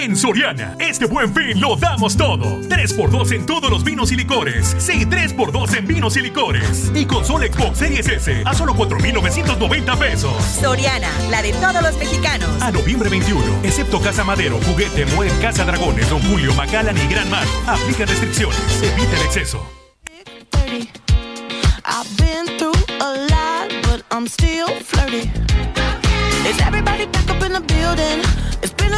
En Soriana, este buen fin lo damos todo. 3x2 en todos los vinos y licores. Sí, 3x2 en vinos y licores. Y consola Xbox Series S a solo 4,990 pesos. Soriana, la de todos los mexicanos. A noviembre 21, excepto Casa Madero, Juguete, Mueble, Casa Dragones, Don Julio, Macallan y Gran Mar. Aplica restricciones. Evita el exceso. I've been through a lot, but I'm still flirty. Is everybody back up in the building? It's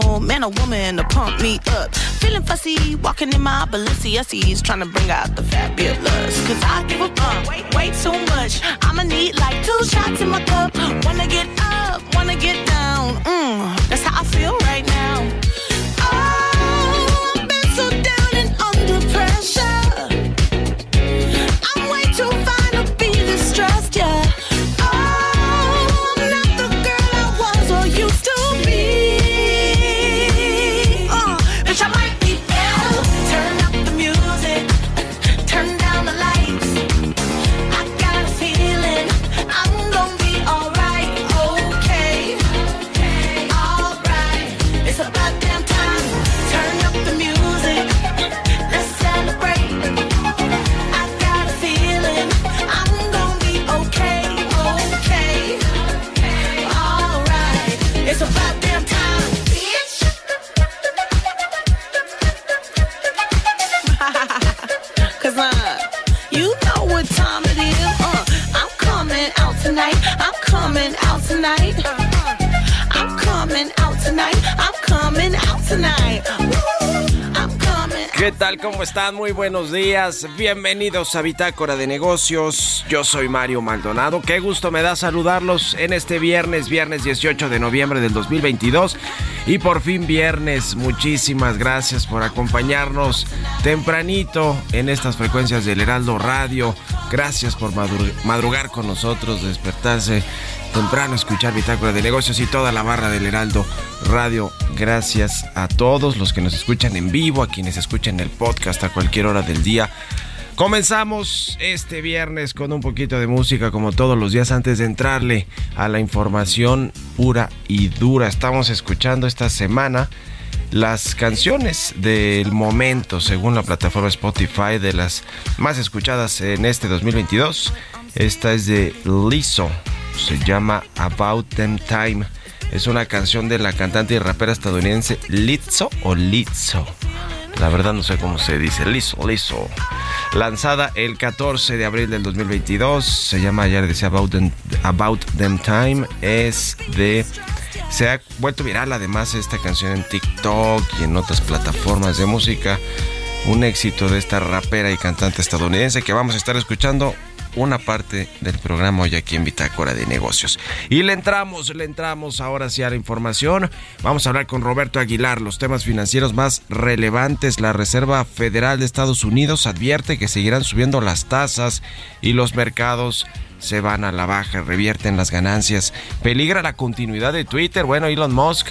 Sentimental man or woman to pump me up. Feeling fussy, walking in my Balenciennes, trying to bring out the fabulous. Cause I give a fuck way, way too much. I'ma need like two shots in my cup. Wanna get up, wanna get down. Mm, buenos días. Bienvenidos a Bitácora de Negocios. Yo soy Mario Maldonado. Qué gusto me da saludarlos en este viernes, viernes 18 de noviembre del 2022. Y por fin viernes. Muchísimas gracias por acompañarnos tempranito en estas frecuencias del Heraldo Radio. Gracias por madru- madrugar con nosotros, despertarse temprano, escuchar Bitácora de Negocios y toda la barra del Heraldo Radio. Gracias a todos los que nos escuchan en vivo, a quienes escuchan el podcast a cualquier hora del día. Comenzamos este viernes con un poquito de música como todos los días antes de entrarle a la información pura y dura. Estamos escuchando esta semana las canciones del momento según la plataforma Spotify de las más escuchadas en este 2022. Esta es de Lizzo, se llama About Them Time. Es una canción de la cantante y rapera estadounidense Lizzo o Lizzo. La verdad no sé cómo se dice. Liso, liso. Lanzada el 14 de abril del 2022. Se llama, le decía, About Them, About Them Time. Es de... Se ha vuelto viral además esta canción en TikTok y en otras plataformas de música. Un éxito de esta rapera y cantante estadounidense que vamos a estar escuchando una parte del programa hoy aquí en Bitácora de Negocios. Y le entramos, le entramos ahora sí a la información. Vamos a hablar con Roberto Aguilar, los temas financieros más relevantes. La Reserva Federal de Estados Unidos advierte que seguirán subiendo las tasas y los mercados se van a la baja, revierten las ganancias. Peligra la continuidad de Twitter. Bueno, Elon Musk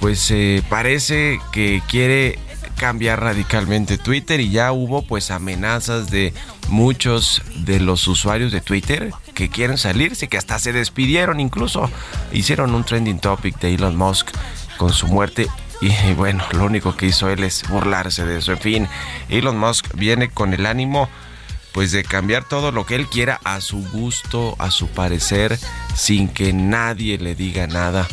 pues eh, parece que quiere cambiar radicalmente Twitter y ya hubo pues amenazas de muchos de los usuarios de Twitter que quieren salirse, que hasta se despidieron incluso. Hicieron un trending topic de Elon Musk con su muerte y bueno, lo único que hizo él es burlarse de eso. En fin, Elon Musk viene con el ánimo pues de cambiar todo lo que él quiera a su gusto, a su parecer, sin que nadie le diga nada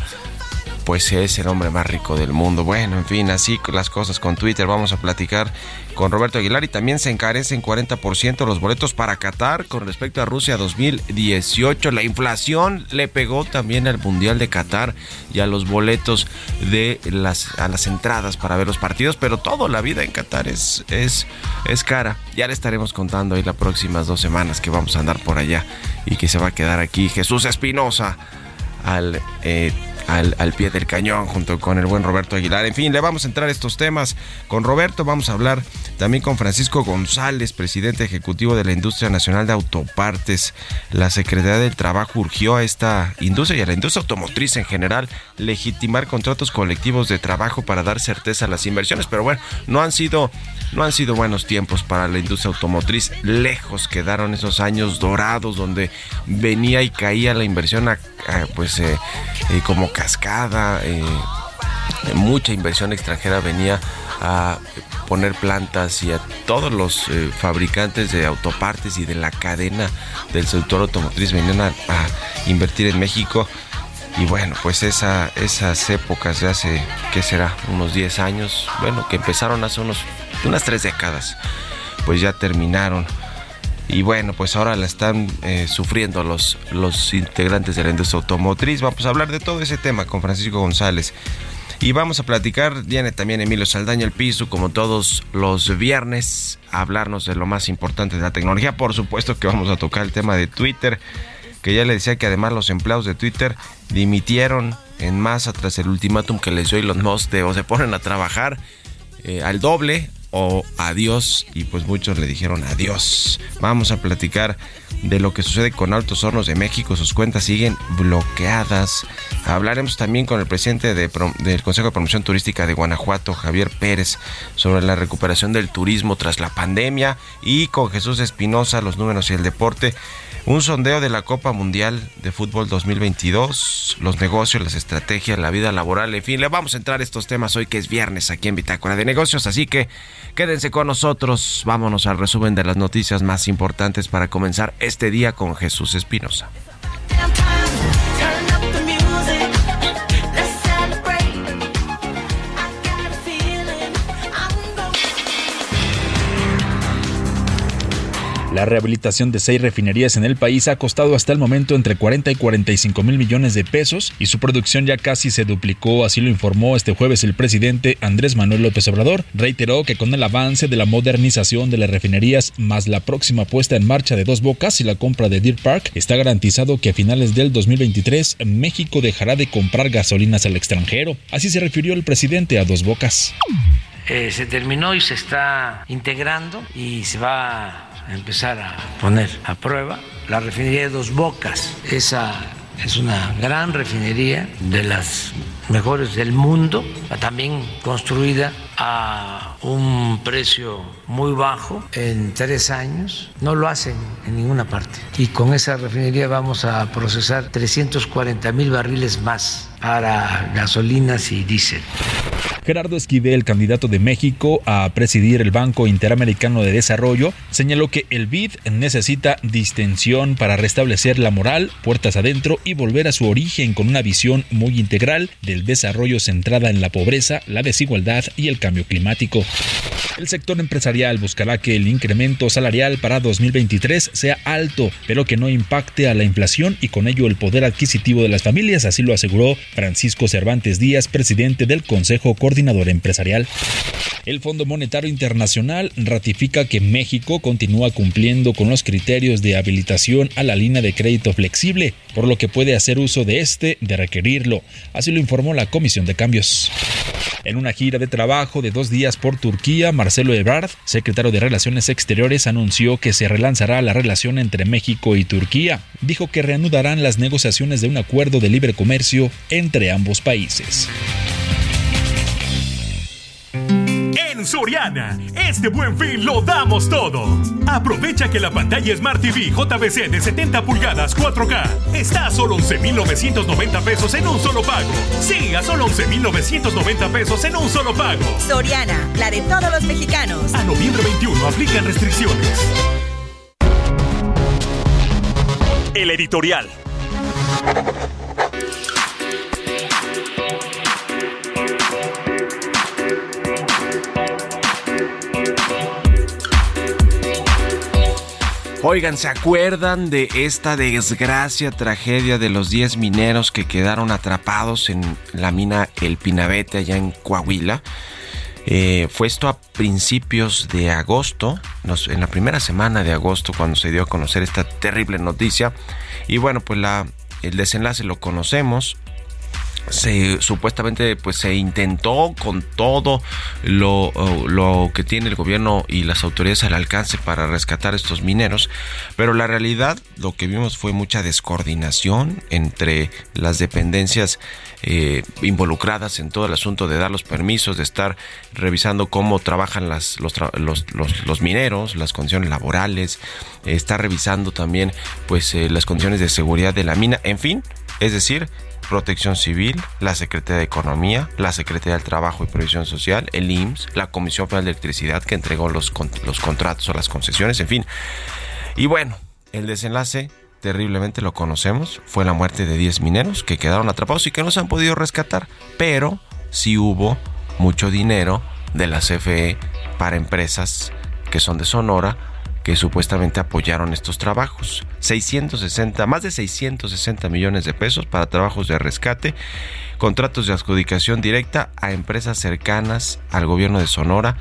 pues es el hombre más rico del mundo. Bueno, en fin, así las cosas con Twitter. Vamos a platicar con Roberto Aguilar y también se encarecen 40% los boletos para Qatar con respecto a Rusia 2018. La inflación le pegó también al Mundial de Qatar y a los boletos de las a las entradas para ver los partidos, pero toda la vida en Qatar es es es cara. Ya le estaremos contando ahí las próximas dos semanas que vamos a andar por allá y que se va a quedar aquí Jesús Espinosa al eh, al, pie del cañón junto con el buen Roberto Aguilar. En fin, le vamos a entrar a estos temas con Roberto. Vamos a hablar también con Francisco González, presidente ejecutivo de la Industria Nacional de Autopartes. La Secretaría del Trabajo urgió a esta industria y a la industria automotriz en general legitimar contratos colectivos de trabajo para dar certeza a las inversiones. Pero bueno, no han sido, no han sido buenos tiempos para la industria automotriz. Lejos quedaron esos años dorados donde venía y caía la inversión pues eh, eh, como cascada, eh, mucha inversión extranjera venía a poner plantas y a todos los eh, fabricantes de autopartes y de la cadena del sector automotriz venían a, invertir en México. Y bueno, pues esa, esas épocas de hace, ¿qué será? Unos 10 años, bueno, que empezaron hace unos, unas tres décadas, pues ya terminaron. Y bueno, pues ahora la están eh, sufriendo los, los integrantes de la industria automotriz. Vamos a hablar de todo ese tema con Francisco González. Y vamos a platicar, viene también Emilio Saldaña el piso, como todos los viernes, a hablarnos de lo más importante de la tecnología. Por supuesto que vamos a tocar el tema de Twitter, que ya le decía que además los empleados de Twitter dimitieron en masa tras el ultimátum que les dio Elon Musk de o se ponen a trabajar eh, al doble o adiós y pues muchos le dijeron adiós. Vamos a platicar de lo que sucede con Altos Hornos de México, sus cuentas siguen bloqueadas. Hablaremos también con el presidente del Consejo de Promoción Turística de Guanajuato, Javier Pérez, sobre la recuperación del turismo tras la pandemia y con Jesús Espinosa, los números y el deporte. Un sondeo de la Copa Mundial de Fútbol 2022, los negocios, las estrategias, la vida laboral, en fin, le vamos a entrar a estos temas hoy que es viernes aquí en Bitácora de Negocios, así que quédense con nosotros, vámonos al resumen de las noticias más importantes para comenzar este día con Jesús Espinosa. La rehabilitación de seis refinerías en el país ha costado hasta el momento entre 40 y 45 mil millones de pesos y su producción ya casi se duplicó, así lo informó este jueves el presidente Andrés Manuel López Obrador. Reiteró que con el avance de la modernización de las refinerías más la próxima puesta en marcha de dos bocas y la compra de Deer Park, está garantizado que a finales del 2023 México dejará de comprar gasolinas al extranjero. Así se refirió el presidente a dos bocas. Eh, se terminó y se está integrando y se va empezar a poner a prueba la refinería de Dos Bocas. Esa es una gran refinería de las mejores del mundo, también construida a un precio muy bajo en tres años. No lo hacen en ninguna parte. Y con esa refinería vamos a procesar 340 mil barriles más para gasolinas y diésel. Gerardo Esquivel, candidato de México a presidir el Banco Interamericano de Desarrollo, señaló que el BID necesita distensión para restablecer la moral, puertas adentro y volver a su origen con una visión muy integral del desarrollo centrada en la pobreza, la desigualdad y el cambio climático. El sector empresarial buscará que el incremento salarial para 2023 sea alto, pero que no impacte a la inflación y con ello el poder adquisitivo de las familias, así lo aseguró Francisco Cervantes Díaz, presidente del Consejo Coordinador Empresarial. El Fondo Monetario Internacional ratifica que México continúa cumpliendo con los criterios de habilitación a la línea de crédito flexible, por lo que puede hacer uso de este de requerirlo. Así lo informó la Comisión de Cambios. En una gira de trabajo de dos días por Turquía, Marcelo Ebrard, secretario de Relaciones Exteriores, anunció que se relanzará la relación entre México y Turquía. Dijo que reanudarán las negociaciones de un acuerdo de libre comercio entre ambos países. En Soriana, este buen fin lo damos todo. Aprovecha que la pantalla Smart TV JBC de 70 pulgadas 4K está a solo 11,990 pesos en un solo pago. Sí, a solo 11,990 pesos en un solo pago. Soriana, la de todos los mexicanos. A noviembre 21 aplican restricciones. El editorial. Oigan, ¿se acuerdan de esta desgracia, tragedia de los 10 mineros que quedaron atrapados en la mina El Pinabete allá en Coahuila? Eh, fue esto a principios de agosto, en la primera semana de agosto cuando se dio a conocer esta terrible noticia. Y bueno, pues la, el desenlace lo conocemos se supuestamente pues se intentó con todo lo, lo, que tiene el gobierno y las autoridades al alcance para rescatar estos mineros pero la realidad lo que vimos fue mucha descoordinación entre las dependencias eh, involucradas en todo el asunto de dar los permisos de estar revisando cómo trabajan las, los, los, los, mineros las condiciones laborales estar revisando también pues eh, las condiciones de seguridad de la mina en fin es decir Protección Civil, la Secretaría de Economía, la Secretaría del Trabajo y Previsión Social, el IMSS, la Comisión Federal de Electricidad que entregó los, los contratos o las concesiones, en fin. Y bueno, el desenlace terriblemente lo conocemos, fue la muerte de 10 mineros que quedaron atrapados y que no se han podido rescatar, pero sí hubo mucho dinero de la CFE para empresas que son de Sonora que supuestamente apoyaron estos trabajos. 660, más de 660 millones de pesos para trabajos de rescate, contratos de adjudicación directa a empresas cercanas al gobierno de Sonora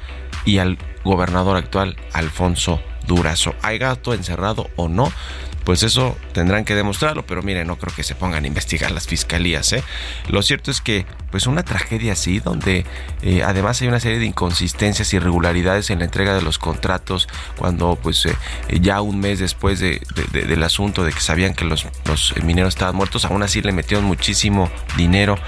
y al gobernador actual Alfonso Durazo. ¿Hay gato encerrado o no? Pues eso tendrán que demostrarlo, pero miren, no creo que se pongan a investigar las fiscalías. ¿eh? Lo cierto es que, pues una tragedia así, donde eh, además hay una serie de inconsistencias irregularidades en la entrega de los contratos, cuando pues eh, ya un mes después de, del asunto de que sabían que los, los mineros estaban muertos, aún así le metieron muchísimo dinero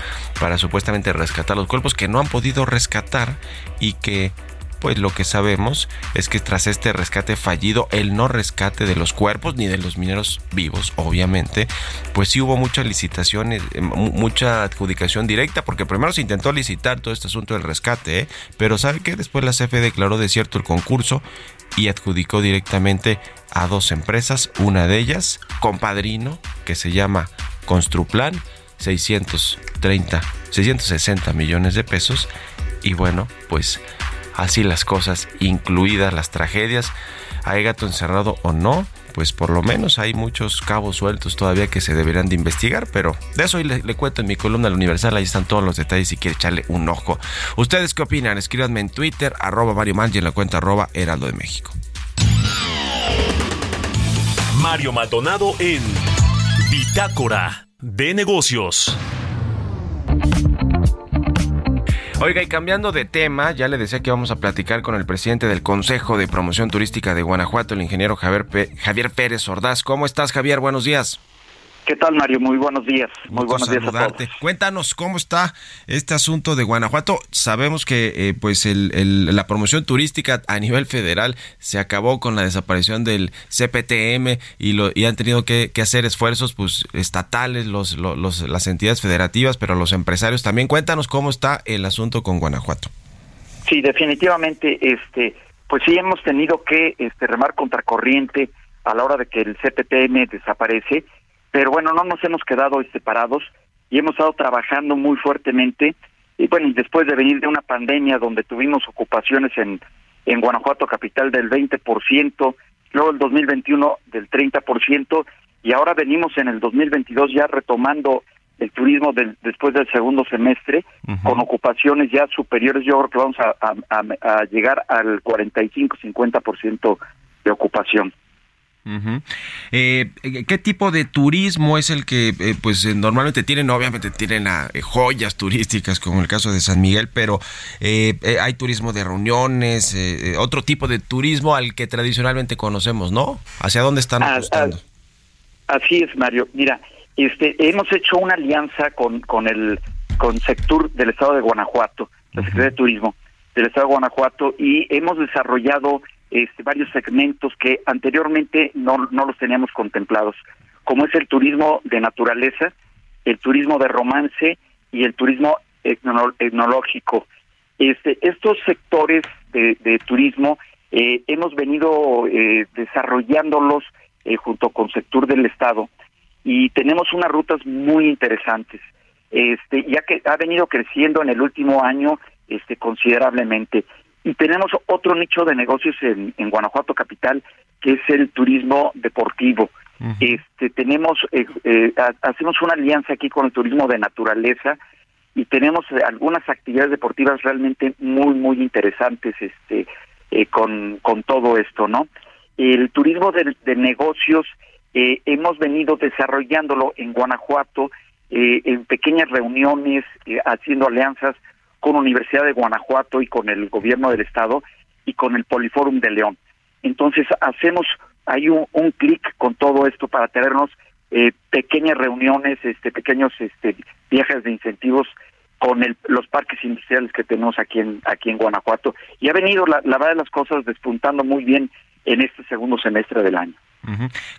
para supuestamente rescatar los cuerpos que no han podido rescatar y que pues lo que sabemos es que tras este rescate fallido, el no rescate de los cuerpos ni de los mineros vivos, obviamente, pues sí hubo muchas licitaciones, eh, mucha adjudicación directa, porque primero se intentó licitar todo este asunto del rescate, ¿eh? pero ¿sabe qué? Después la CFE declaró desierto el concurso y adjudicó directamente a dos empresas, una de ellas, compadrino, que se llama Construplan, 630, 660 millones de pesos, y bueno, pues así las cosas, incluidas las tragedias. ¿Hay gato encerrado o no? Pues por lo menos hay muchos cabos sueltos todavía que se deberían de investigar, pero de eso hoy le, cuento en mi columna La Universal, ahí están todos los detalles si quiere echarle un ojo. ¿Ustedes qué opinan? Escríbanme en Twitter, arroba Mario Manji en la cuenta arroba Heraldo de México. Mario Maldonado en Bitácora de Negocios. Oiga, y cambiando de tema, ya le decía que vamos a platicar con el presidente del Consejo de Promoción Turística de Guanajuato, el ingeniero Javier, Javier Pérez Ordaz. ¿Cómo estás, Javier? Buenos días. ¿Qué tal, Mario? Muy buenos días. Muy buenos días a todos. Cuéntanos cómo está este asunto de Guanajuato. Sabemos que eh, pues el, la promoción turística a nivel federal se acabó con la desaparición del CPTM y, lo, y han tenido que, hacer esfuerzos pues estatales, los, los, las entidades federativas, pero los empresarios también. Cuéntanos cómo está el asunto con Guanajuato. Sí, definitivamente, este, pues sí hemos tenido que este, remar contracorriente a la hora de que el CPTM desaparece pero bueno, no nos hemos quedado separados y hemos estado trabajando muy fuertemente. Y bueno, y después de venir de una pandemia donde tuvimos ocupaciones en, en Guanajuato capital del 20%, luego el 2021 del 30%, y ahora venimos en el 2022 ya retomando el turismo del, después del segundo semestre, con ocupaciones ya superiores, yo creo que vamos a, a, a llegar al 45-50% de ocupación. Eh, ¿Qué tipo de turismo es el que eh, pues eh, normalmente tienen? Obviamente tienen a, joyas turísticas como el caso de San Miguel, pero hay turismo de reuniones, otro tipo de turismo al que tradicionalmente conocemos, ¿no? ¿Hacia dónde están ah, apostando? Ah, así es, Mario. Mira, este, hemos hecho una alianza con, con el con Sectur del Estado de Guanajuato, la Secretaría de Turismo del Estado de Guanajuato, y hemos desarrollado este, varios segmentos que anteriormente no, no los teníamos contemplados, como es el turismo de naturaleza, el turismo de romance y el turismo etnológico. Este, estos sectores de, turismo eh, hemos venido eh, desarrollándolos eh, junto con sector del Estado y tenemos unas rutas muy interesantes. Este, ya que ha venido creciendo en el último año este, considerablemente. Y tenemos otro nicho de negocios en, Guanajuato Capital, que es el turismo deportivo. Este tenemos eh, eh, hacemos una alianza aquí con el turismo de naturaleza y tenemos eh, algunas actividades deportivas realmente muy muy interesantes este con con todo esto, ¿no? El turismo de, de negocios hemos venido desarrollándolo en Guanajuato en pequeñas reuniones haciendo alianzas con Universidad de Guanajuato y con el gobierno del estado y con el Poliforum de León. Entonces hacemos un, un clic con todo esto para tenernos eh, pequeñas reuniones, este pequeños este viajes de incentivos con el, los parques industriales que tenemos aquí en aquí en Guanajuato y ha venido la, la verdad de las cosas despuntando muy bien en este segundo semestre del año.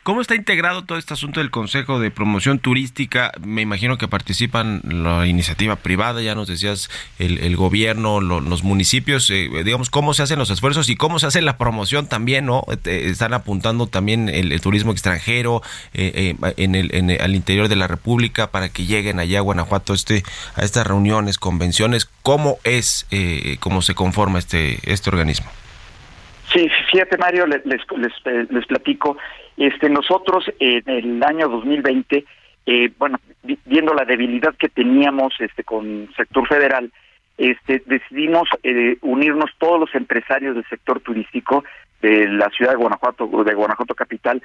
¿Cómo está integrado todo este asunto del Consejo de Promoción Turística? Me imagino que participan la iniciativa privada, ya nos decías, el, gobierno, los municipios, eh, digamos, cómo se hacen los esfuerzos y cómo se hace la promoción también, ¿no? están apuntando también el, turismo extranjero eh, eh, en el, al interior de la República para que lleguen allá a Guanajuato este, a estas reuniones, convenciones. ¿Cómo es, cómo se conforma este, este organismo? Sí, fíjate Mario, les, les, les, platico. Este, nosotros en el año 2020, eh, bueno, viendo la debilidad que teníamos este, con sector federal, este, decidimos eh, unirnos todos los empresarios del sector turístico de la ciudad de Guanajuato, de Guanajuato capital,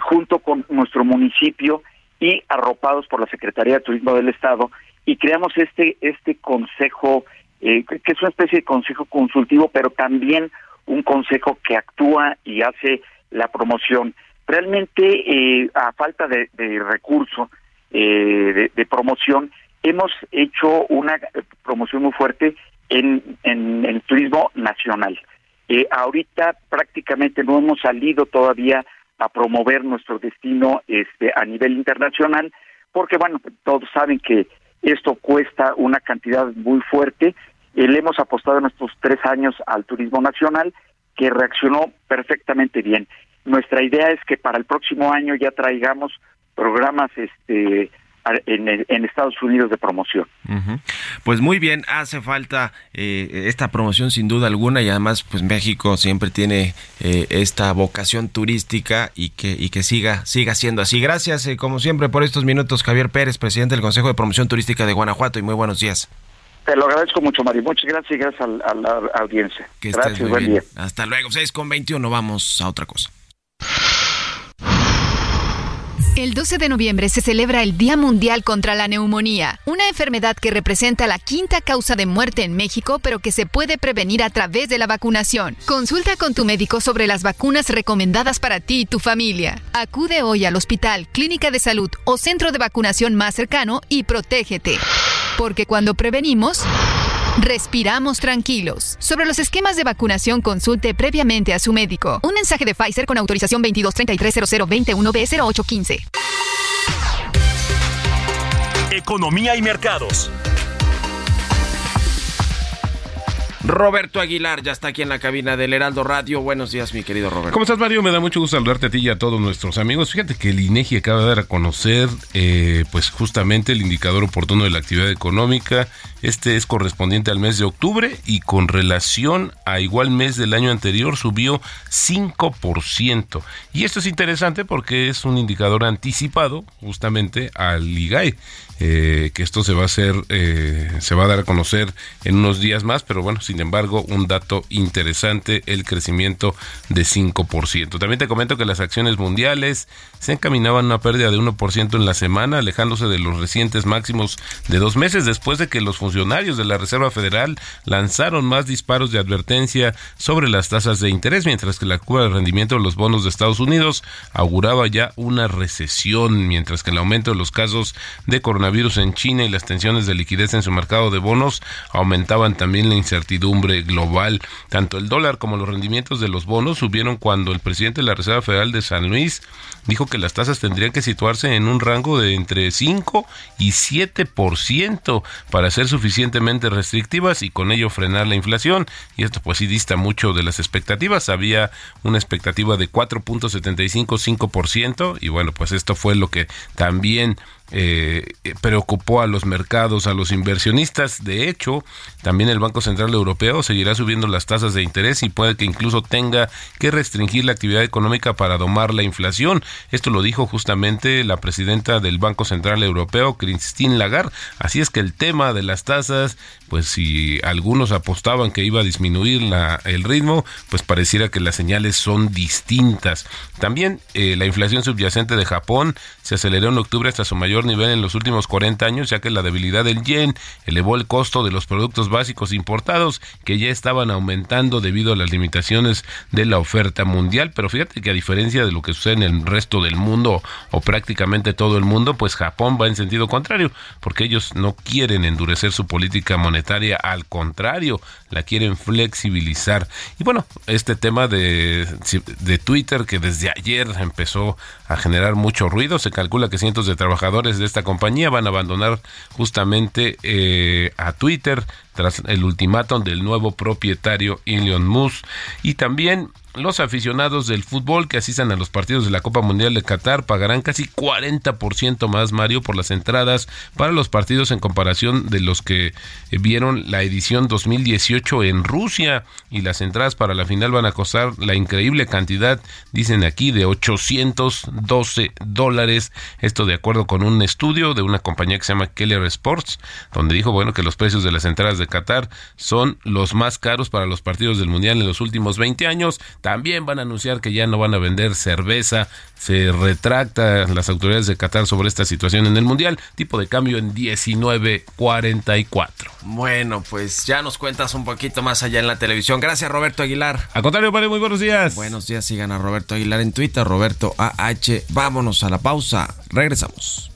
junto con nuestro municipio y arropados por la Secretaría de Turismo del Estado, y creamos este este consejo, eh, que es una especie de consejo consultivo, pero también un consejo que actúa y hace la promoción. Realmente, eh, a falta de, de recurso eh, de, promoción, hemos hecho una promoción muy fuerte en, en, el turismo nacional. Eh, ahorita prácticamente no hemos salido todavía a promover nuestro destino este, a nivel internacional, porque bueno, todos saben que esto cuesta una cantidad muy fuerte le hemos apostado en estos tres años al turismo nacional, que reaccionó perfectamente bien. Nuestra idea es que para el próximo año ya traigamos programas este en, Estados Unidos de promoción. Pues muy bien, hace falta eh, esta promoción sin duda alguna y además pues México siempre tiene eh, esta vocación turística y que, y que siga, siga siendo así. Gracias como siempre por estos minutos Javier Pérez, presidente del Consejo de Promoción Turística de Guanajuato y muy buenos días. Te lo agradezco mucho, Mario. Muchas gracias y gracias a, la audiencia. gracias, buen día. Hasta luego. 6 con 21, vamos a otra cosa. El 12 de noviembre se celebra el Día Mundial contra la Neumonía, una enfermedad que representa la quinta causa de muerte en México, pero que se puede prevenir a través de la vacunación. Consulta con tu médico sobre las vacunas recomendadas para ti y tu familia. Acude hoy al hospital, clínica de salud o centro de vacunación más cercano y protégete. Porque cuando prevenimos, respiramos tranquilos. Sobre los esquemas de vacunación, consulte previamente a su médico. Un mensaje de Pfizer con autorización 22330021B0815. Economía y mercados. Roberto Aguilar ya está aquí en la cabina del Heraldo Radio. Buenos días, mi querido Roberto. ¿Cómo estás, Mario? Me da mucho gusto saludarte a ti y a todos nuestros amigos. Fíjate que el INEGI acaba de dar a conocer, eh, pues justamente el indicador oportuno de la actividad económica. Este es correspondiente al mes de octubre y con relación a igual mes del año anterior subió 5%. Y esto es interesante porque es un indicador anticipado justamente al IGAE. Eh, que esto se va a hacer, eh, se va a dar a conocer en unos días más, pero bueno, sin embargo, un dato interesante, el crecimiento de 5%. También te comento que las acciones mundiales se encaminaban a una pérdida de 1% en la semana, alejándose de los recientes máximos de dos meses después de que los funcionarios de la Reserva Federal lanzaron más disparos de advertencia sobre las tasas de interés, mientras que la curva de rendimiento de los bonos de Estados Unidos auguraba ya una recesión, mientras que el aumento de los casos de coronavirus en China y las tensiones de liquidez en su mercado de bonos aumentaban también la incertidumbre global. Tanto el dólar como los rendimientos de los bonos subieron cuando el presidente de la Reserva Federal de San Luis dijo que las tasas tendrían que situarse en un rango de entre 5 y 7% para ser suficientemente restrictivas y con ello frenar la inflación. Y esto pues sí dista mucho de las expectativas. Había una expectativa de 4.75-5% y bueno, pues esto fue lo que también eh, preocupó a los mercados, a los inversionistas. De hecho, también el Banco Central Europeo seguirá subiendo las tasas de interés y puede que incluso tenga que restringir la actividad económica para domar la inflación. Esto lo dijo justamente la presidenta del Banco Central Europeo, Christine Lagarde. Así es que el tema de las tasas, pues si algunos apostaban que iba a disminuir el ritmo, pues pareciera que las señales son distintas. También eh, la inflación subyacente de Japón se aceleró en octubre hasta su mayor nivel en los últimos 40 años, ya que la debilidad del yen elevó el costo de los productos básicos importados que ya estaban aumentando debido a las limitaciones de la oferta mundial. Pero fíjate que a diferencia de lo que sucede en el resto del mundo o prácticamente todo el mundo, pues Japón va en sentido contrario, porque ellos no quieren endurecer su política monetaria, al contrario, la quieren flexibilizar. Y bueno, este tema de, de Twitter que desde ayer empezó a generar mucho ruido, se calcula que cientos de trabajadores de esta compañía van a abandonar justamente eh, a Twitter tras el ultimátum del nuevo propietario Elon Musk y también los aficionados del fútbol que asistan a los partidos de la Copa Mundial de Qatar pagarán casi 40% más, Mario, por las entradas para los partidos en comparación de los que vieron la edición 2018 en Rusia. Y las entradas para la final van a costar la increíble cantidad, dicen aquí, de 812 dólares. Esto de acuerdo con un estudio de una compañía que se llama Keller Sports, donde dijo, bueno, que los precios de las entradas de Qatar son los más caros para los partidos del Mundial en los últimos 20 años también van a anunciar que ya no van a vender cerveza. Se retracta las autoridades de Qatar sobre esta situación en el Mundial. Tipo de cambio en 19.44. Bueno, pues ya nos cuentas un poquito más allá en la televisión. Gracias, Roberto Aguilar. Al contrario, padre, muy buenos días. Buenos días, sigan a Roberto Aguilar en Twitter, Roberto AH. Vámonos a la pausa. Regresamos.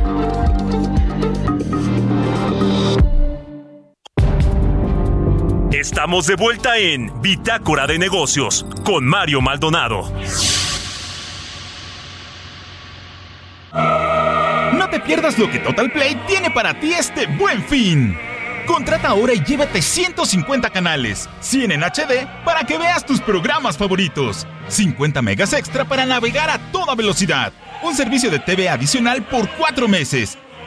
Estamos de vuelta en Bitácora de Negocios con Mario Maldonado. No te pierdas lo que Total Play tiene para ti este buen fin. Contrata ahora y llévate 150 canales, 100 en HD para que veas tus programas favoritos, 50 megas extra para navegar a toda velocidad, un servicio de TV adicional por 4 meses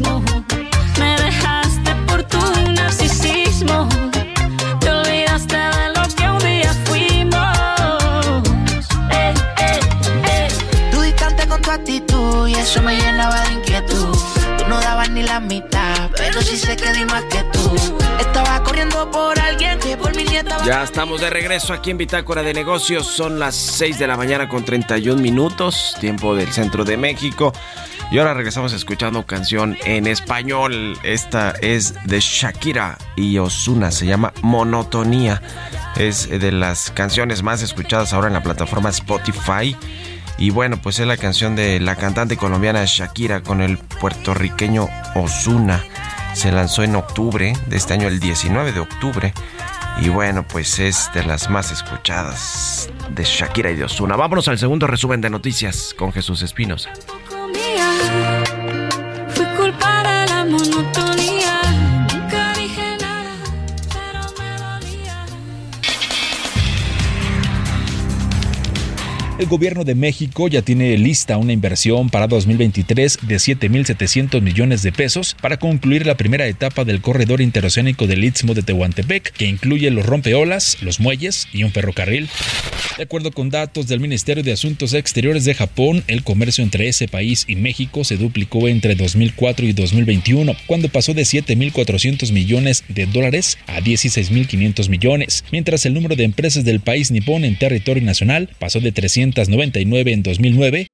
Me dejaste por tu narcisismo. Te olvidaste de lo que un día fuimos. Eh, eh, eh. Tú distante con tu actitud y eso me llenaba de inquietud. Tú no dabas ni la mitad, pero sí sé que di más que tú vivo por alguien que por mi Ya estamos de regreso aquí en Bitácora de Negocios. Son las 6 de la mañana con 31 minutos, tiempo del centro de México. Y ahora regresamos escuchando canción en español. Esta es de Shakira y Osuna, se llama Monotonía. Es de las canciones más escuchadas ahora en la plataforma Spotify. Y bueno, pues es la canción de la cantante colombiana Shakira con el puertorriqueño Osuna. Se lanzó en octubre de este año, el 19 de octubre. Y bueno, pues es de las más escuchadas de Shakira y de Osuna. Vámonos al segundo resumen de noticias con Jesús Espinosa. El gobierno de México ya tiene lista una inversión para 2023 de 7.700 millones de pesos para concluir la primera etapa del corredor interoceánico del Istmo de Tehuantepec, que incluye los rompeolas, los muelles y un ferrocarril. De acuerdo con datos del Ministerio de Asuntos Exteriores de Japón, el comercio entre ese país y México se duplicó entre 2004 y 2021, cuando pasó de 7.400 millones de dólares a 16.500 millones, mientras el número de empresas del país nipón en territorio nacional pasó de 300 399 en 2009.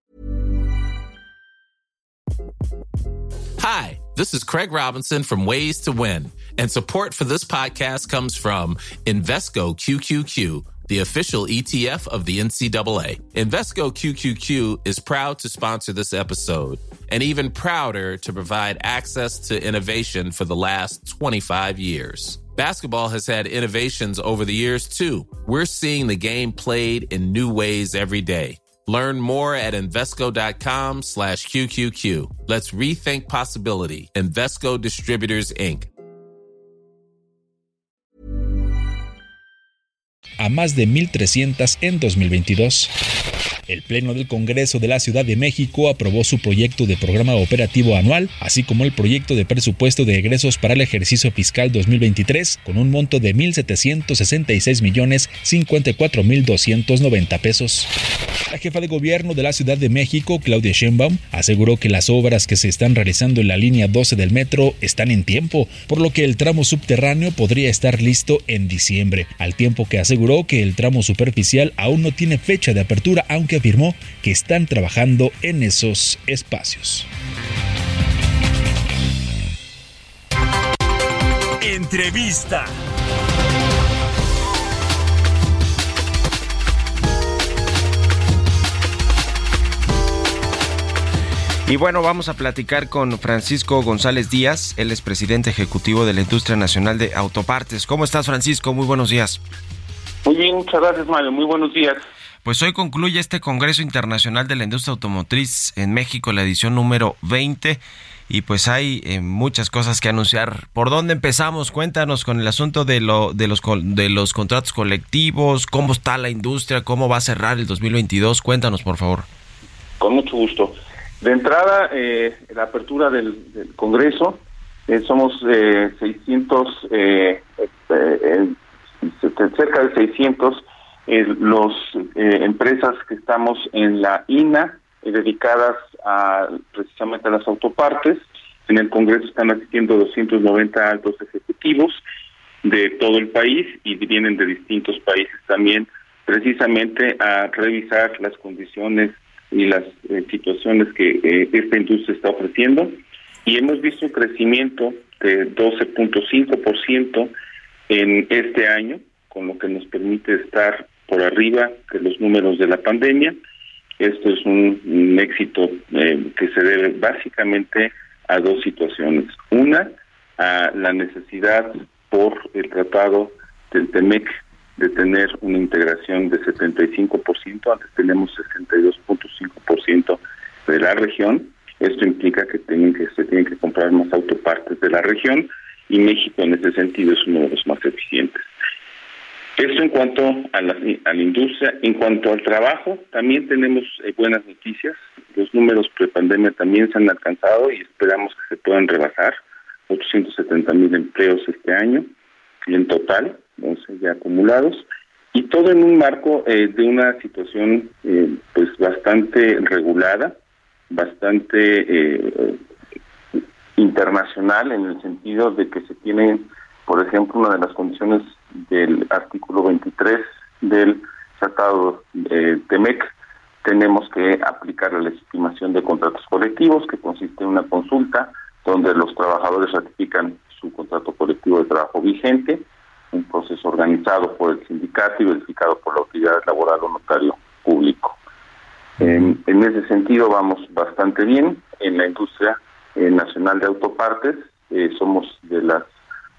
Hi, this is Craig Robinson from Ways to Win, and support for this podcast comes from Invesco QQQ. The official ETF of the NCAA. Invesco QQQ is proud to sponsor this episode and even prouder to provide access to innovation for the last 25 years. Basketball has had innovations over the years too. We're seeing the game played in new ways every day. Learn more at Invesco.com slash QQQ. Let's rethink possibility. Invesco Distributors, Inc. A más de 1.300 en 2022. El Pleno del Congreso de la Ciudad de México aprobó su proyecto de programa operativo anual, así como el proyecto de presupuesto de egresos para el ejercicio fiscal 2023, con un monto de 1.766 millones 54 mil 290 pesos. La jefa de gobierno de la Ciudad de México, Claudia Sheinbaum, aseguró que las obras que se están realizando en la línea 12 del metro están en tiempo, por lo que el tramo subterráneo podría estar listo en diciembre, al tiempo que aseguró que el tramo superficial aún no tiene fecha de apertura, aunque afirmó que están trabajando en esos espacios. Entrevista. Y bueno, vamos a platicar con Francisco González Díaz, él es presidente ejecutivo de la Industria Nacional de Autopartes. ¿Cómo estás, Francisco? Muy buenos días. Muy bien, muchas gracias, Mario. Muy buenos días. Pues hoy concluye este Congreso Internacional de la Industria Automotriz en México, la edición número 20, y pues hay eh, muchas cosas que anunciar. ¿Por dónde empezamos? Cuéntanos con el asunto de, lo, de, los, de los contratos colectivos, cómo está la industria, cómo va a cerrar el 2022. Cuéntanos, por favor. Con mucho gusto. De entrada, eh, la apertura del, Congreso, eh, somos eh, 600, eh, eh, cerca de 600 los empresas que estamos en la INA dedicadas a precisamente a las autopartes. En el Congreso están asistiendo 290 altos ejecutivos de todo el país y vienen de distintos países también, precisamente a revisar las condiciones y las eh, situaciones que eh, esta industria está ofreciendo. Y hemos visto un crecimiento de 12.5% en este año, con lo que nos permite estar por arriba de los números de la pandemia. Esto es un, un éxito eh, que se debe básicamente a dos situaciones. Una, a la necesidad por el tratado del TEMEC de tener una integración de 75%, antes tenemos 62.5% de la región. Esto implica que, tienen que se tienen que comprar más autopartes de la región y México en ese sentido es uno de los más eficientes. Esto en cuanto a la, industria. En cuanto al trabajo, también tenemos eh, buenas noticias. Los números pre-pandemia también se han alcanzado y esperamos que se puedan rebajar. 870 mil empleos este año y en total, 11 ya acumulados. Y todo en un marco eh, de una situación eh, pues bastante regulada, bastante eh, internacional en el sentido de que se tienen por ejemplo, una de las condiciones del artículo 23 del Tratado de TEMEC, tenemos que aplicar la legitimación de contratos colectivos, que consiste en una consulta donde los trabajadores ratifican su contrato colectivo de trabajo vigente, un proceso organizado por el sindicato y verificado por la autoridad laboral o notario público. En, ese sentido vamos bastante bien en la industria eh, nacional de autopartes, eh, somos de las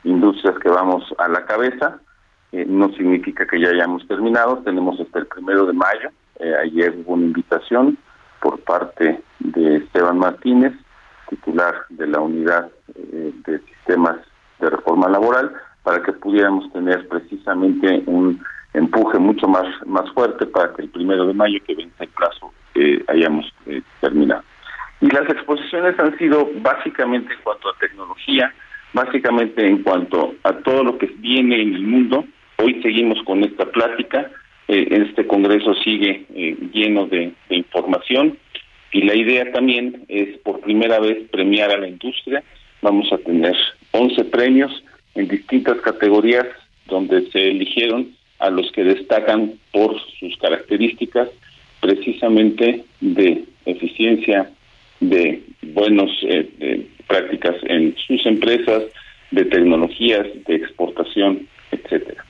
industrias que vamos a la cabeza, eh, no significa que ya hayamos terminado, tenemos hasta el primero de mayo, ayer hubo una invitación por parte de Esteban Martínez, titular de la unidad de sistemas de reforma laboral, para que pudiéramos tener precisamente un empuje mucho más, más fuerte para que el primero de mayo, que vence el plazo, eh, hayamos eh, terminado. Y las exposiciones han sido básicamente en cuanto a tecnología, básicamente en cuanto a todo lo que viene en el mundo. Hoy seguimos con esta plática, eh, este congreso sigue eh, lleno de, información y la idea también es por primera vez premiar a la industria. Vamos a tener 11 premios en distintas categorías donde se eligieron a los que destacan por sus características precisamente de eficiencia, de buenas eh, prácticas en sus empresas, de tecnologías, de exportación, etcétera.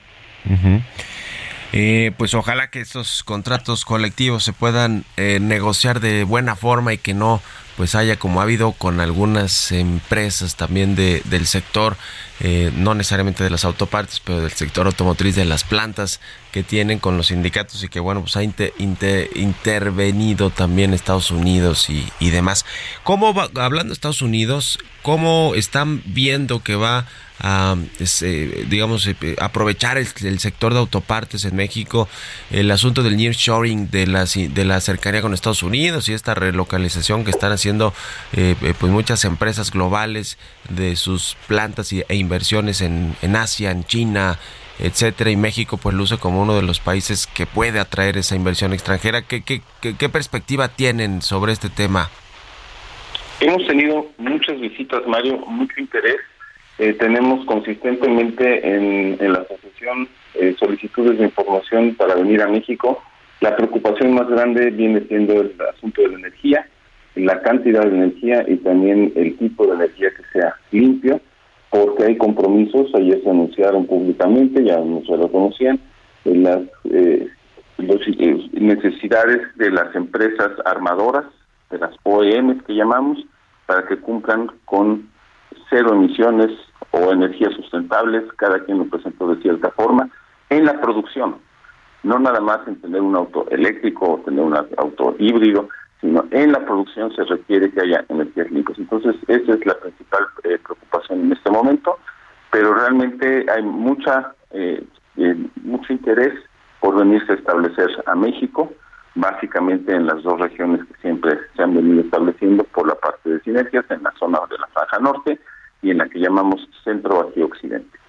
Eh, pues ojalá que estos contratos colectivos se puedan eh, negociar de buena forma y que no pues haya como ha habido con algunas empresas también de, del sector, eh, no necesariamente de las autopartes, pero del sector automotriz, de las plantas que tienen con los sindicatos y que bueno, pues ha intervenido también Estados Unidos y, y demás. ¿Cómo va, hablando de Estados Unidos, cómo están viendo que va a, eh, digamos, eh, aprovechar el, sector de autopartes en México, el asunto del nearshoring de la, de la cercanía con Estados Unidos y esta relocalización que están haciendo eh, pues muchas empresas globales de sus plantas e inversiones en, en Asia, en China, etcétera, y México pues luce como uno de los países que puede atraer esa inversión extranjera. ¿Qué, qué, qué perspectiva tienen sobre este tema? Hemos tenido muchas visitas, Mario, mucho interés eh, tenemos consistentemente en, la asociación eh, solicitudes de información para venir a México. La preocupación más grande viene siendo el asunto de la energía, la cantidad de energía y también el tipo de energía que sea limpio, porque hay compromisos, ayer se anunciaron públicamente, ya se lo conocían, las eh, necesidades de las empresas armadoras, de las OEMs que llamamos, para que cumplan con cero emisiones o energías sustentables, cada quien lo presentó de cierta forma, en la producción, no nada más en tener un auto eléctrico o tener un auto híbrido, sino en la producción se requiere que haya energías limpias. Entonces, esa es la principal eh, preocupación en este momento, pero realmente hay mucha eh, eh, mucho interés por venirse a establecer a México, básicamente en las dos regiones que siempre se han venido estableciendo por la parte de sinergias, en la zona de la franja norte y en la que llamamos centro aquí occidente.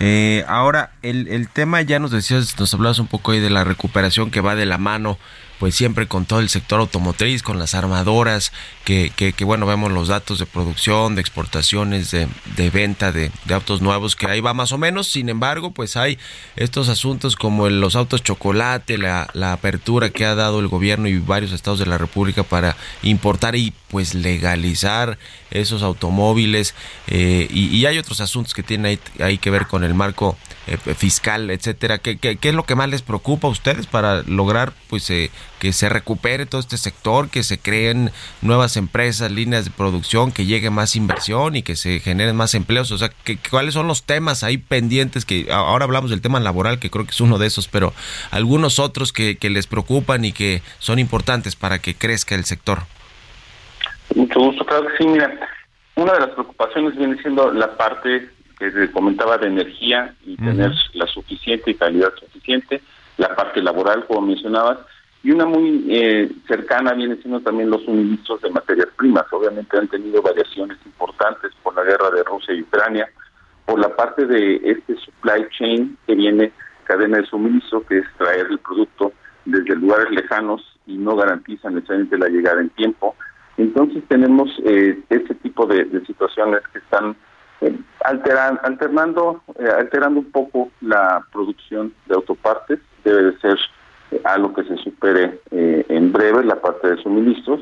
Eh, ahora, el, el tema, ya nos decías, nos hablabas un poco ahí de la recuperación que va de la mano pues siempre con todo el sector automotriz, con las armadoras, que, que, bueno, vemos los datos de producción, de exportaciones, de, de venta de, de, autos nuevos, que ahí va más o menos, sin embargo, pues hay estos asuntos como los autos chocolate, la, la apertura que ha dado el gobierno y varios estados de la República para importar y pues legalizar esos automóviles, eh, y, hay otros asuntos que tienen ahí, ahí que ver con el marco eh, fiscal, etcétera. ¿Qué, ¿Qué, es lo que más les preocupa a ustedes para lograr pues eh, que se recupere todo este sector, que se creen nuevas empresas, líneas de producción, que llegue más inversión y que se generen más empleos? O sea, ¿qué, ¿cuáles son los temas ahí pendientes? que Ahora hablamos del tema laboral, que creo que es uno de esos, pero algunos otros que, que les preocupan y que son importantes para que crezca el sector. Mucho gusto, claro sí, mira. Una de las preocupaciones viene siendo la parte que se comentaba de energía y tener la suficiente y calidad suficiente, la parte laboral, como mencionabas, y una muy eh, cercana viene siendo también los suministros de materias primas. Obviamente han tenido variaciones importantes por la guerra de Rusia y Ucrania, por la parte de este supply chain que viene cadena de suministro, que es traer el producto desde lugares lejanos y no garantiza necesariamente la llegada en tiempo. Entonces tenemos eh, ese tipo de situaciones que están alternando, eh, alterando un poco la producción de autopartes, debe de ser eh, algo que se supere eh, en breve la parte de suministros,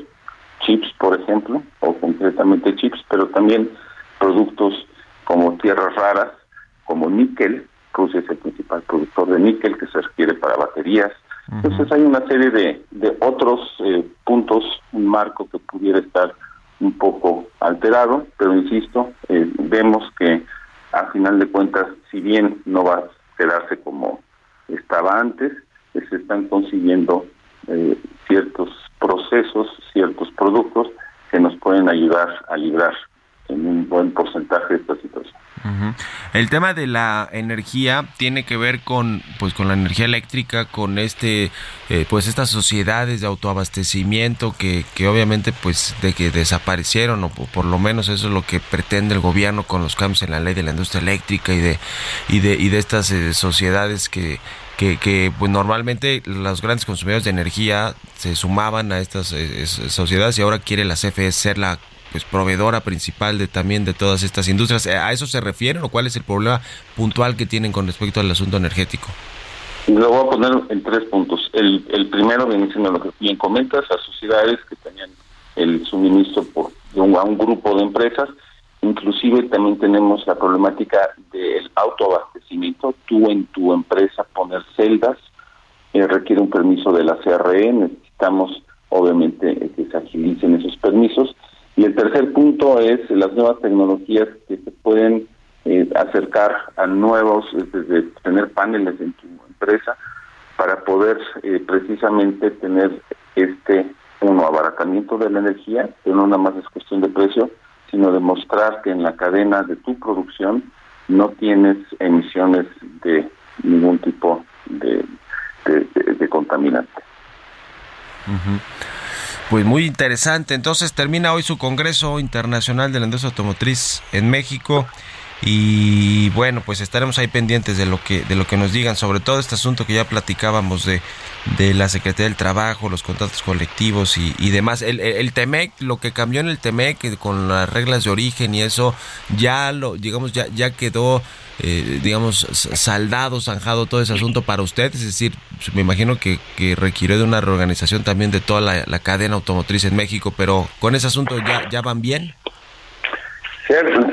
chips por ejemplo, o concretamente chips, pero también productos como tierras raras, como níquel, Rusia es el principal productor de níquel que se requiere para baterías. Entonces hay una serie de, de otros puntos, un marco que pudiera estar un poco alterado, pero insisto, eh, vemos que a final de cuentas, si bien no va a quedarse como estaba antes, eh, se están consiguiendo eh, ciertos procesos, ciertos productos que nos pueden ayudar a librar en un buen porcentaje esta situación. El tema de la energía tiene que ver con, pues, con la energía eléctrica, con este, eh, pues, estas sociedades de autoabastecimiento que, que obviamente, pues, de que desaparecieron o por lo menos eso es lo que pretende el gobierno con los cambios en la ley de la industria eléctrica y de y de y de estas eh, sociedades que que, que pues normalmente los grandes consumidores de energía se sumaban a estas eh, sociedades y ahora quiere la CFE ser la pues proveedora principal de también de todas estas industrias. ¿A eso se refieren o cuál es el problema puntual que tienen con respecto al asunto energético? Lo voy a poner en tres puntos. El, primero viene siendo lo que bien comentas, las sociedades que tenían el suministro por un, a un grupo de empresas. Inclusive también tenemos la problemática del autoabastecimiento. Tú en tu empresa poner celdas eh, requiere un permiso de la CRE. Necesitamos obviamente que se agilicen esos permisos y el tercer punto es las nuevas tecnologías que se pueden eh, acercar a nuevos, desde tener paneles en tu empresa para poder eh, precisamente tener este, uno, abaratamiento de la energía, que no nada más es cuestión de precio, sino demostrar que en la cadena de tu producción no tienes emisiones de ningún tipo de, de, contaminante. Pues muy interesante. Entonces termina hoy su Congreso Internacional de la Industria Automotriz en México y bueno, pues estaremos ahí pendientes de lo que de lo que nos digan sobre todo este asunto que ya platicábamos de, de la Secretaría del Trabajo, los contratos colectivos y, y demás. El, el, Temec, lo que cambió en el Temec con las reglas de origen y eso ya lo digamos ya ya quedó eh, digamos, saldado, zanjado todo ese asunto para usted? Es decir, me imagino que, que requiere de una reorganización también de toda la, cadena automotriz en México, pero con ese asunto ya, ya van bien.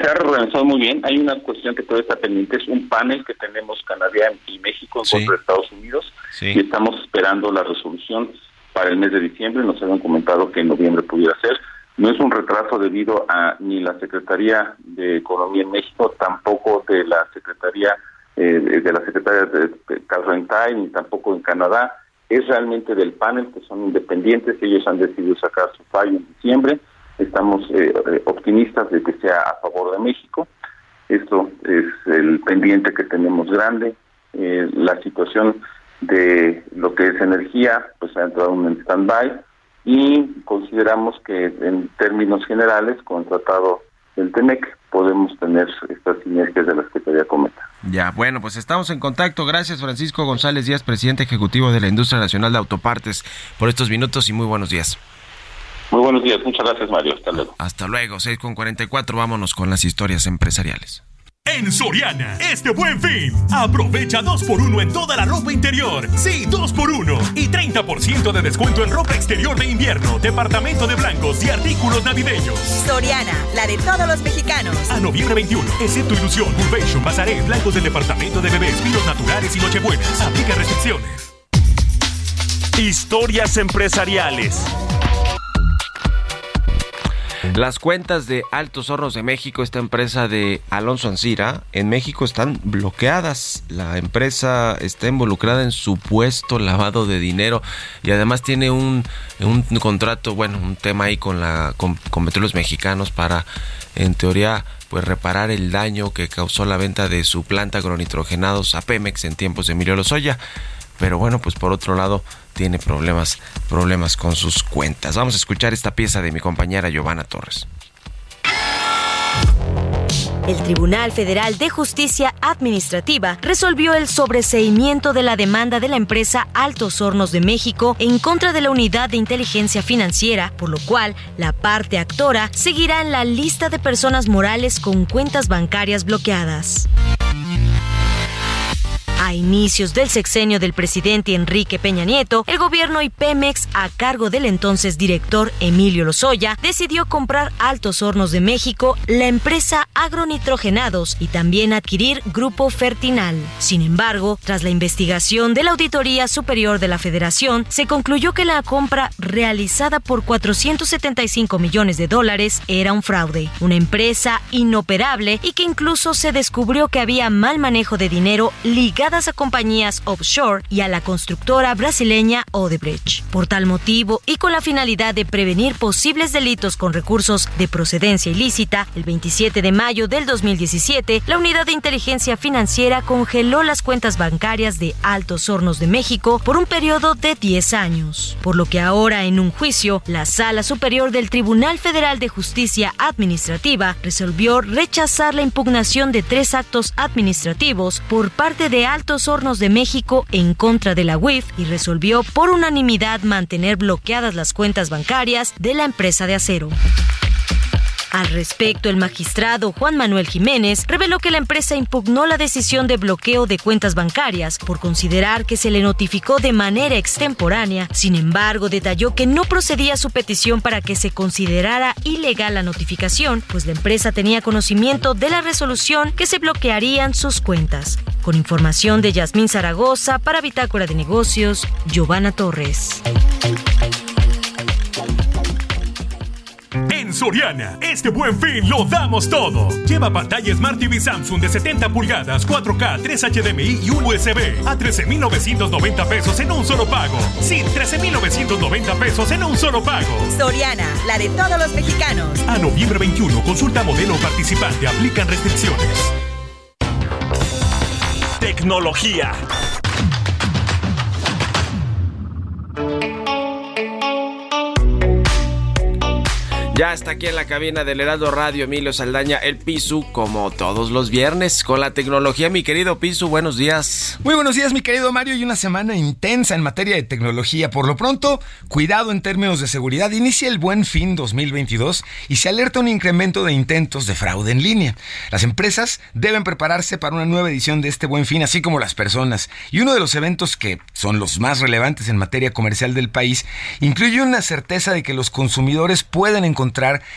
Se ha, reorganizado muy bien. Hay una cuestión que todavía está pendiente, es un panel que tenemos Canadá y México en contra de Estados Unidos y estamos esperando la resolución para el mes de diciembre. Nos habían comentado que en noviembre pudiera ser no es un retraso debido a ni la Secretaría de Economía en México, tampoco de la Secretaría eh, de la Secretaría de, de ni tampoco en Canadá. Es realmente del panel, que son independientes, ellos han decidido sacar su fallo en diciembre. Estamos eh, eh, optimistas de que sea a favor de México. Esto es el pendiente que tenemos grande. la situación de lo que es energía, pues ha entrado en stand-by y consideramos que en términos generales con el tratado del TEMEC podemos tener estas sinergias de las que te había comentado. Ya, bueno, pues estamos en contacto. Gracias Francisco González Díaz, presidente ejecutivo de la Industria Nacional de Autopartes, por estos minutos y muy buenos días. Muy buenos días, muchas gracias Mario, hasta luego. Hasta luego, 6 con 44, vámonos con las historias empresariales. En Soriana, este buen fin, aprovecha 2x1 en toda la ropa interior. Sí, 2x1 y 30% de descuento en ropa exterior de invierno, departamento de blancos y artículos navideños. Soriana, la de todos los mexicanos. A noviembre 21, excepto Ilusión, Convention, Pasaré, blancos del departamento de bebés, pilos naturales y nochebuenas. Aplica restricciones. Historias empresariales. Las cuentas de Altos Hornos de México, esta empresa de Alonso Ancira, en México están bloqueadas. La empresa está involucrada en supuesto lavado de dinero y además tiene un, un contrato, bueno, un tema ahí con, la, con, petróleos mexicanos para, en teoría, pues reparar el daño que causó la venta de su planta agronitrogenados a Pemex en tiempos de Emilio Lozoya. Pero bueno, pues por otro lado, tiene problemas, problemas con sus cuentas. Vamos a escuchar esta pieza de mi compañera Giovanna Torres. El Tribunal Federal de Justicia Administrativa resolvió el sobreseimiento de la demanda de la empresa Altos Hornos de México en contra de la Unidad de Inteligencia Financiera, por lo cual la parte actora seguirá en la lista de personas morales con cuentas bancarias bloqueadas. A inicios del sexenio del presidente Enrique Peña Nieto, el gobierno y Pemex, a cargo del entonces director Emilio Lozoya, decidió comprar Altos Hornos de México, la empresa Agronitrogenados y también adquirir Grupo Fertinal. Sin embargo, tras la investigación de la Auditoría Superior de la Federación, se concluyó que la compra realizada por 475 millones de dólares era un fraude, una empresa inoperable y que incluso se descubrió que había mal manejo de dinero ligada a compañías offshore y a la constructora brasileña Odebrecht. Por tal motivo y con la finalidad de prevenir posibles delitos con recursos de procedencia ilícita, el 27 de mayo del 2017, la Unidad de Inteligencia Financiera congeló las cuentas bancarias de Altos Hornos de México por un periodo de 10 años, por lo que ahora en un juicio, la Sala Superior del Tribunal Federal de Justicia Administrativa resolvió rechazar la impugnación de tres actos administrativos por parte de Altos Hornos de México en contra de la UIF y resolvió por unanimidad mantener bloqueadas las cuentas bancarias de la empresa de acero. Al respecto, el magistrado Juan Manuel Jiménez reveló que la empresa impugnó la decisión de bloqueo de cuentas bancarias por considerar que se le notificó de manera extemporánea. Sin embargo, detalló que no procedía su petición para que se considerara ilegal la notificación, pues la empresa tenía conocimiento de la resolución que se bloquearían sus cuentas. Con información de Yasmín Zaragoza para Bitácora de Negocios, Giovanna Torres. Soriana, este buen fin lo damos todo. Lleva pantalla Smart TV Samsung de 70 pulgadas, 4K, 3 HDMI y un USB a 13,990 pesos en un solo pago. Sí, 13,990 pesos en un solo pago. Soriana, la de todos los mexicanos. A noviembre 21, consulta modelo participante, aplican restricciones. Tecnología. Ya está aquí en la cabina del Heraldo Radio Emilio Saldaña, el Pisu, como todos los viernes, con la tecnología. Mi querido Pisu, buenos días. Muy buenos días, mi querido Mario, y una semana intensa en materia de tecnología. Por lo pronto, cuidado en términos de seguridad. Inicia el buen fin 2022 y se alerta un incremento de intentos de fraude en línea. Las empresas deben prepararse para una nueva edición de este buen fin, así como las personas. Y uno de los eventos que son los más relevantes en materia comercial del país incluye una certeza de que los consumidores pueden encontrar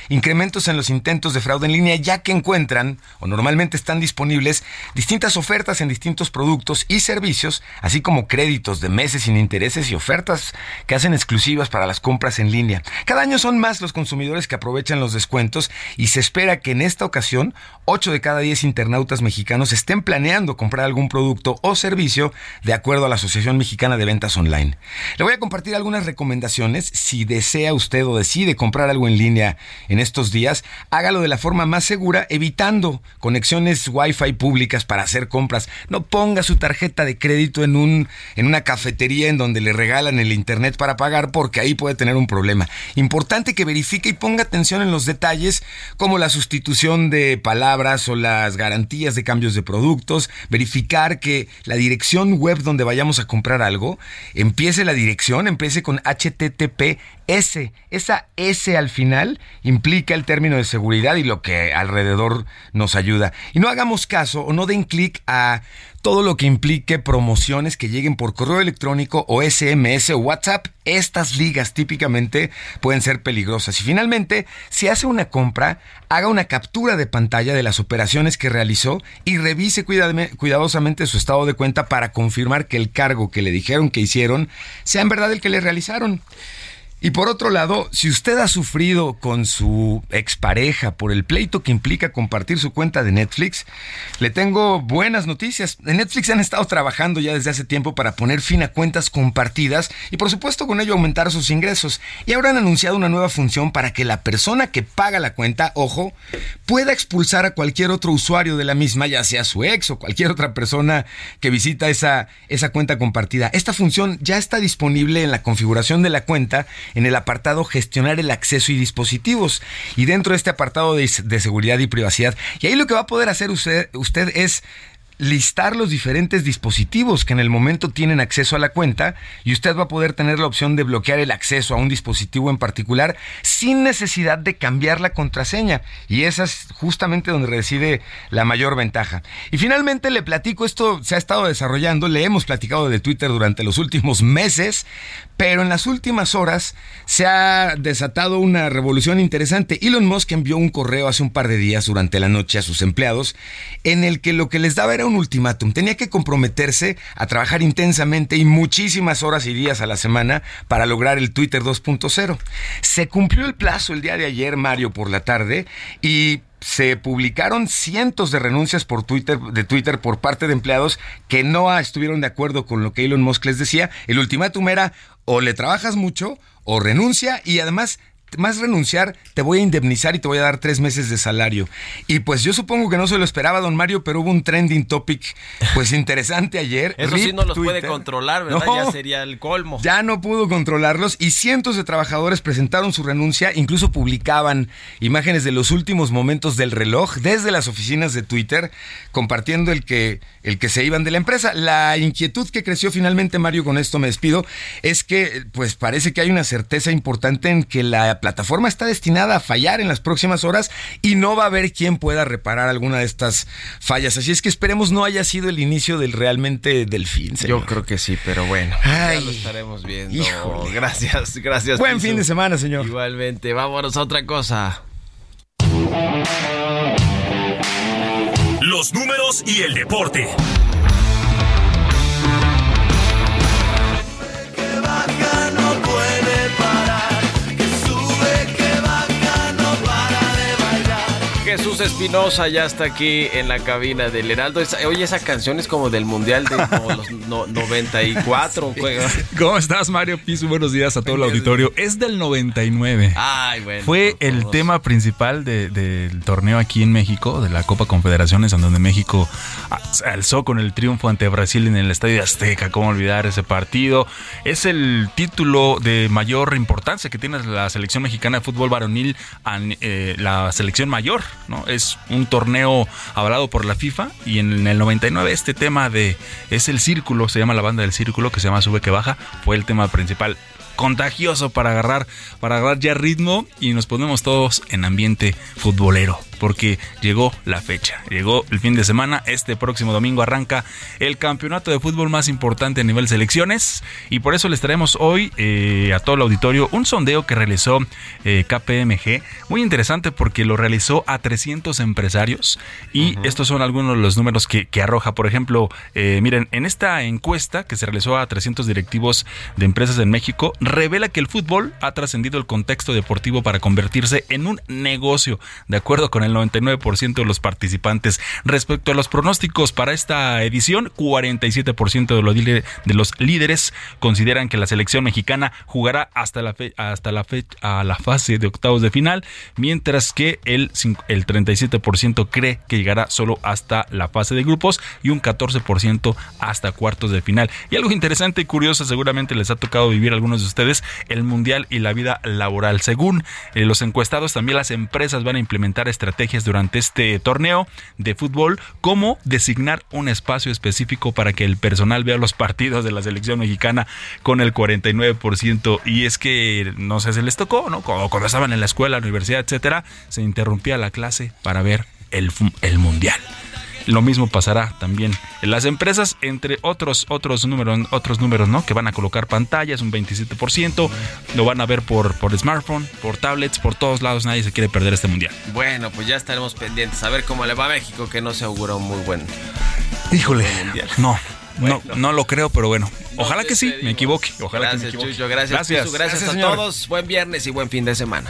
incrementos en los intentos de fraude en línea, ya que encuentran o normalmente están disponibles distintas ofertas en distintos productos y servicios, así como créditos de meses sin intereses y ofertas que hacen exclusivas para las compras en línea. Cada año son más los consumidores que aprovechan los descuentos y se espera que en esta ocasión 8 de cada 10 internautas mexicanos estén planeando comprar algún producto o servicio de acuerdo a la Asociación Mexicana de Ventas Online. Le voy a compartir algunas recomendaciones si desea usted o decide comprar algo en línea en estos días, hágalo de la forma más segura, evitando conexiones Wi-Fi públicas para hacer compras. No ponga su tarjeta de crédito en, un, en una cafetería en donde le regalan el internet para pagar, porque ahí puede tener un problema. Importante que verifique y ponga atención en los detalles, como la sustitución de palabras o las garantías de cambios de productos, verificar que la dirección web donde vayamos a comprar algo, empiece la dirección, empiece con HTTPS. Esa S al final implica el término de seguridad y lo que alrededor nos ayuda. Y no hagamos caso o no den clic a todo lo que implique promociones que lleguen por correo electrónico o SMS o WhatsApp. Estas ligas típicamente pueden ser peligrosas. Y finalmente, si hace una compra, haga una captura de pantalla de las operaciones que realizó y revise cuidadosamente su estado de cuenta para confirmar que el cargo que le dijeron que hicieron sea en verdad el que le realizaron. Y por otro lado, si usted ha sufrido con su expareja por el pleito que implica compartir su cuenta de Netflix, le tengo buenas noticias. En Netflix han estado trabajando ya desde hace tiempo para poner fin a cuentas compartidas y por supuesto con ello aumentar sus ingresos. Y ahora han anunciado una nueva función para que la persona que paga la cuenta, ojo, pueda expulsar a cualquier otro usuario de la misma, ya sea su ex o cualquier otra persona que visita esa, esa cuenta compartida. Esta función ya está disponible en la configuración de la cuenta en el apartado gestionar el acceso y dispositivos. Y dentro de este apartado de, de seguridad y privacidad, y ahí lo que va a poder hacer usted, usted es listar los diferentes dispositivos que en el momento tienen acceso a la cuenta y usted va a poder tener la opción de bloquear el acceso a un dispositivo en particular sin necesidad de cambiar la contraseña. Y esa es justamente donde reside la mayor ventaja. Y finalmente le platico, esto se ha estado desarrollando, le hemos platicado de Twitter durante los últimos meses, pero en las últimas horas se ha desatado una revolución interesante. Elon Musk envió un correo hace un par de días durante la noche a sus empleados en el que lo que les daba era un ultimátum. Tenía que comprometerse a trabajar intensamente y muchísimas horas y días a la semana para lograr el Twitter 2.0. Se cumplió el plazo el día de ayer, Mario, por la tarde, y se publicaron cientos de renuncias por Twitter, de Twitter por parte de empleados que no estuvieron de acuerdo con lo que Elon Musk les decía. El ultimátum era o le trabajas mucho o renuncia y además más renunciar, te voy a indemnizar y te voy a dar tres meses de salario. Y pues yo supongo que no se lo esperaba, don Mario, pero hubo un trending topic pues interesante ayer. Eso sí no los puede controlar, ¿verdad? ya sería el colmo. Ya no pudo controlarlos y cientos de trabajadores presentaron su renuncia, incluso publicaban imágenes de los últimos momentos del reloj desde las oficinas de Twitter, compartiendo el que, el que se iban de la empresa. La inquietud que creció finalmente, Mario, con esto me despido, es que pues parece que hay una certeza importante en que la plataforma está destinada a fallar en las próximas horas y no va a haber quien pueda reparar alguna de estas fallas. Así es que esperemos no haya sido el inicio del realmente del fin. Yo creo que sí, pero bueno, ya lo estaremos viendo. Gracias, gracias. Buen fin de semana, señor. Igualmente, vámonos a otra cosa. Los números y el deporte. Jesús Espinosa ya está aquí en la cabina del Heraldo. oye, esa canción es como del Mundial de los 94. ¿Cómo estás, Mario Piso? Buenos días a todo el auditorio. Es del 99. Ay, bueno. Fue el tema principal del torneo aquí en México, de la Copa Confederaciones, en donde México alzó con el triunfo ante Brasil en el Estadio Azteca. ¿Cómo olvidar ese partido? Es el título de mayor importancia que tiene la selección mexicana de fútbol varonil, eh, la selección mayor Es un torneo avalado por la FIFA y en el 99 este tema de es el círculo, se llama la banda del círculo que se llama Sube que baja, fue el tema principal. Contagioso para agarrar para agarrar ya ritmo y nos ponemos todos en ambiente futbolero porque llegó la fecha, llegó el fin de semana, este próximo domingo arranca el campeonato de fútbol más importante a nivel selecciones y por eso les traemos hoy eh, a todo el auditorio un sondeo que realizó eh, KPMG, muy interesante porque lo realizó a 300 empresarios y estos son algunos de los números que, arroja, por ejemplo, eh, miren, en esta encuesta que se realizó a 300 directivos de empresas en México, revela que el fútbol ha trascendido el contexto deportivo para convertirse en un negocio, de acuerdo con el el 99% de los participantes. Respecto a los pronósticos para esta edición, 47% de los, de los líderes consideran que la selección mexicana jugará hasta la, hasta la, a la fase de octavos de final, mientras que el, el 37% cree que llegará solo hasta la fase de grupos y un 14% hasta cuartos de final. Y algo interesante y curioso, seguramente les ha tocado vivir a algunos de ustedes, el mundial y la vida laboral. Según eh, los encuestados, también las empresas van a implementar estrategias durante este torneo de fútbol, como designar un espacio específico para que el personal vea los partidos de la selección mexicana con el 49%. Y es que, no sé, si les tocó, ¿no? Cuando, estaban en la escuela, universidad, etcétera, se interrumpía la clase para ver el mundial. Lo mismo pasará también en las empresas, entre otros, otros números, otros números, ¿no? Que van a colocar pantallas, un 27%, lo van a ver por, por smartphone, por tablets, por todos lados, nadie se quiere perder este mundial. Bueno, pues ya estaremos pendientes a ver cómo le va a México, que no se augura un muy buen. Híjole, no. No, no lo creo, pero bueno. Ojalá que sí, me equivoque. Ojalá gracias, que me equivoque. gracias, gracias. gracias, a todos. Buen viernes y buen fin de semana.